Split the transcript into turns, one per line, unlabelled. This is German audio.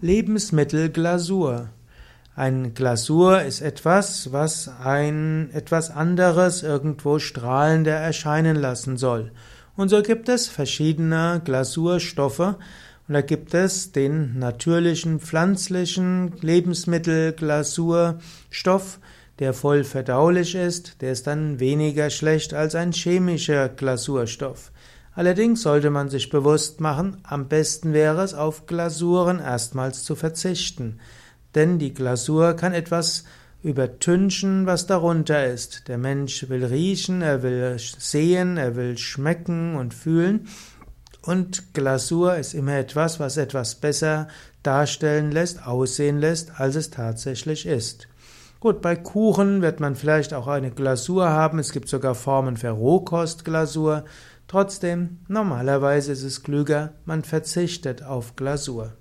Lebensmittelglasur. Ein Glasur ist etwas, was ein etwas anderes irgendwo strahlender erscheinen lassen soll. Und so gibt es verschiedene Glasurstoffe. Und da gibt es den natürlichen pflanzlichen Lebensmittelglasurstoff, der voll verdaulich ist, der ist dann weniger schlecht als ein chemischer Glasurstoff. Allerdings sollte man sich bewusst machen, am besten wäre es, auf Glasuren erstmals zu verzichten. Denn die Glasur kann etwas übertünchen, was darunter ist. Der Mensch will riechen, er will sehen, er will schmecken und fühlen. Und Glasur ist immer etwas, was etwas besser darstellen lässt, aussehen lässt, als es tatsächlich ist. Gut, bei Kuchen wird man vielleicht auch eine Glasur haben. Es gibt sogar Formen für Rohkostglasur. Trotzdem, normalerweise ist es klüger, man verzichtet auf Glasur.